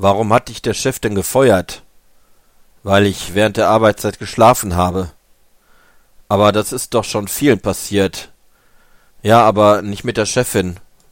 Warum hat dich der Chef denn gefeuert? Weil ich während der Arbeitszeit geschlafen habe. Aber das ist doch schon vielen passiert. Ja, aber nicht mit der Chefin.